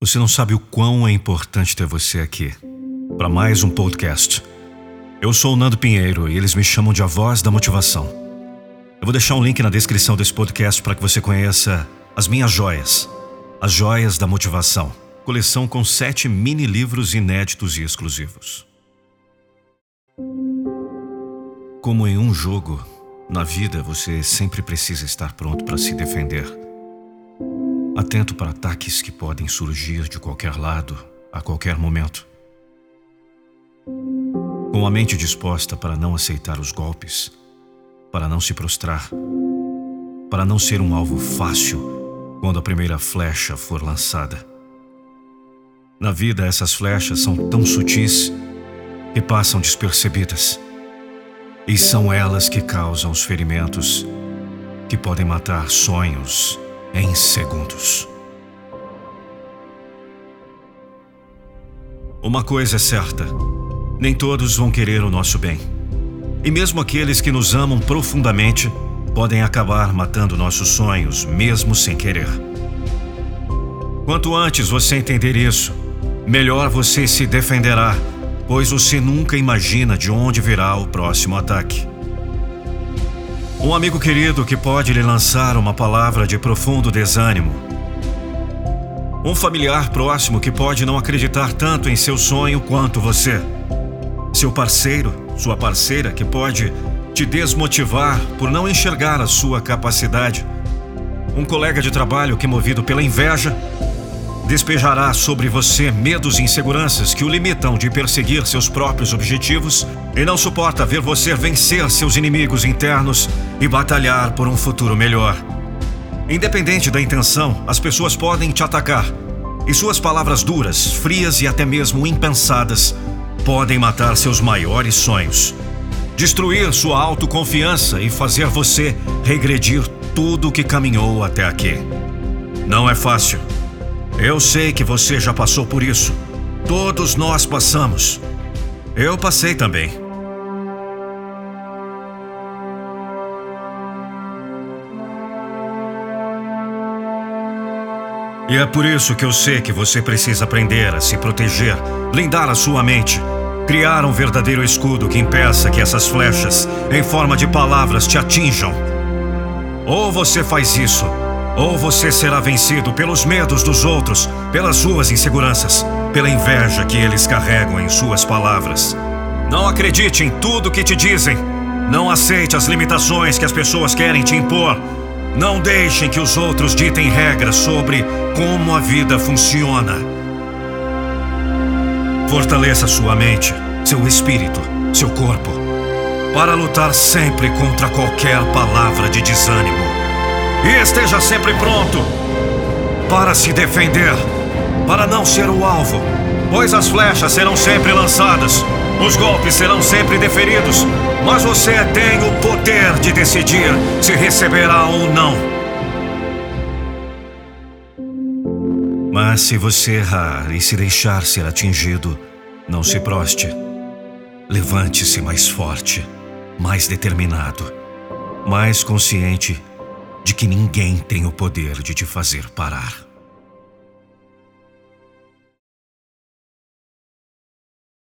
Você não sabe o quão é importante ter você aqui para mais um podcast. Eu sou o Nando Pinheiro e eles me chamam de A Voz da Motivação. Eu vou deixar um link na descrição desse podcast para que você conheça as minhas joias, as joias da motivação, coleção com sete mini livros inéditos e exclusivos. Como em um jogo, na vida você sempre precisa estar pronto para se defender atento para ataques que podem surgir de qualquer lado, a qualquer momento. Com a mente disposta para não aceitar os golpes, para não se prostrar, para não ser um alvo fácil quando a primeira flecha for lançada. Na vida, essas flechas são tão sutis que passam despercebidas. E são elas que causam os ferimentos que podem matar sonhos em segundos. Uma coisa é certa: nem todos vão querer o nosso bem. E mesmo aqueles que nos amam profundamente podem acabar matando nossos sonhos, mesmo sem querer. Quanto antes você entender isso, melhor você se defenderá, pois você nunca imagina de onde virá o próximo ataque. Um amigo querido que pode lhe lançar uma palavra de profundo desânimo. Um familiar próximo que pode não acreditar tanto em seu sonho quanto você. Seu parceiro, sua parceira que pode te desmotivar por não enxergar a sua capacidade. Um colega de trabalho que, movido pela inveja, despejará sobre você medos e inseguranças que o limitam de perseguir seus próprios objetivos e não suporta ver você vencer seus inimigos internos e batalhar por um futuro melhor. Independente da intenção, as pessoas podem te atacar. E suas palavras duras, frias e até mesmo impensadas podem matar seus maiores sonhos. Destruir sua autoconfiança e fazer você regredir tudo o que caminhou até aqui. Não é fácil. Eu sei que você já passou por isso. Todos nós passamos. Eu passei também. E é por isso que eu sei que você precisa aprender a se proteger, blindar a sua mente, criar um verdadeiro escudo que impeça que essas flechas, em forma de palavras, te atinjam. Ou você faz isso, ou você será vencido pelos medos dos outros, pelas suas inseguranças, pela inveja que eles carregam em suas palavras. Não acredite em tudo que te dizem. Não aceite as limitações que as pessoas querem te impor. Não deixem que os outros ditem regras sobre como a vida funciona. Fortaleça sua mente, seu espírito, seu corpo, para lutar sempre contra qualquer palavra de desânimo. E esteja sempre pronto para se defender, para não ser o alvo, pois as flechas serão sempre lançadas, os golpes serão sempre deferidos, mas você tem o poder de decidir se receberá ou não. Mas se você errar e se deixar ser atingido, não se proste. Levante-se mais forte, mais determinado, mais consciente de que ninguém tem o poder de te fazer parar.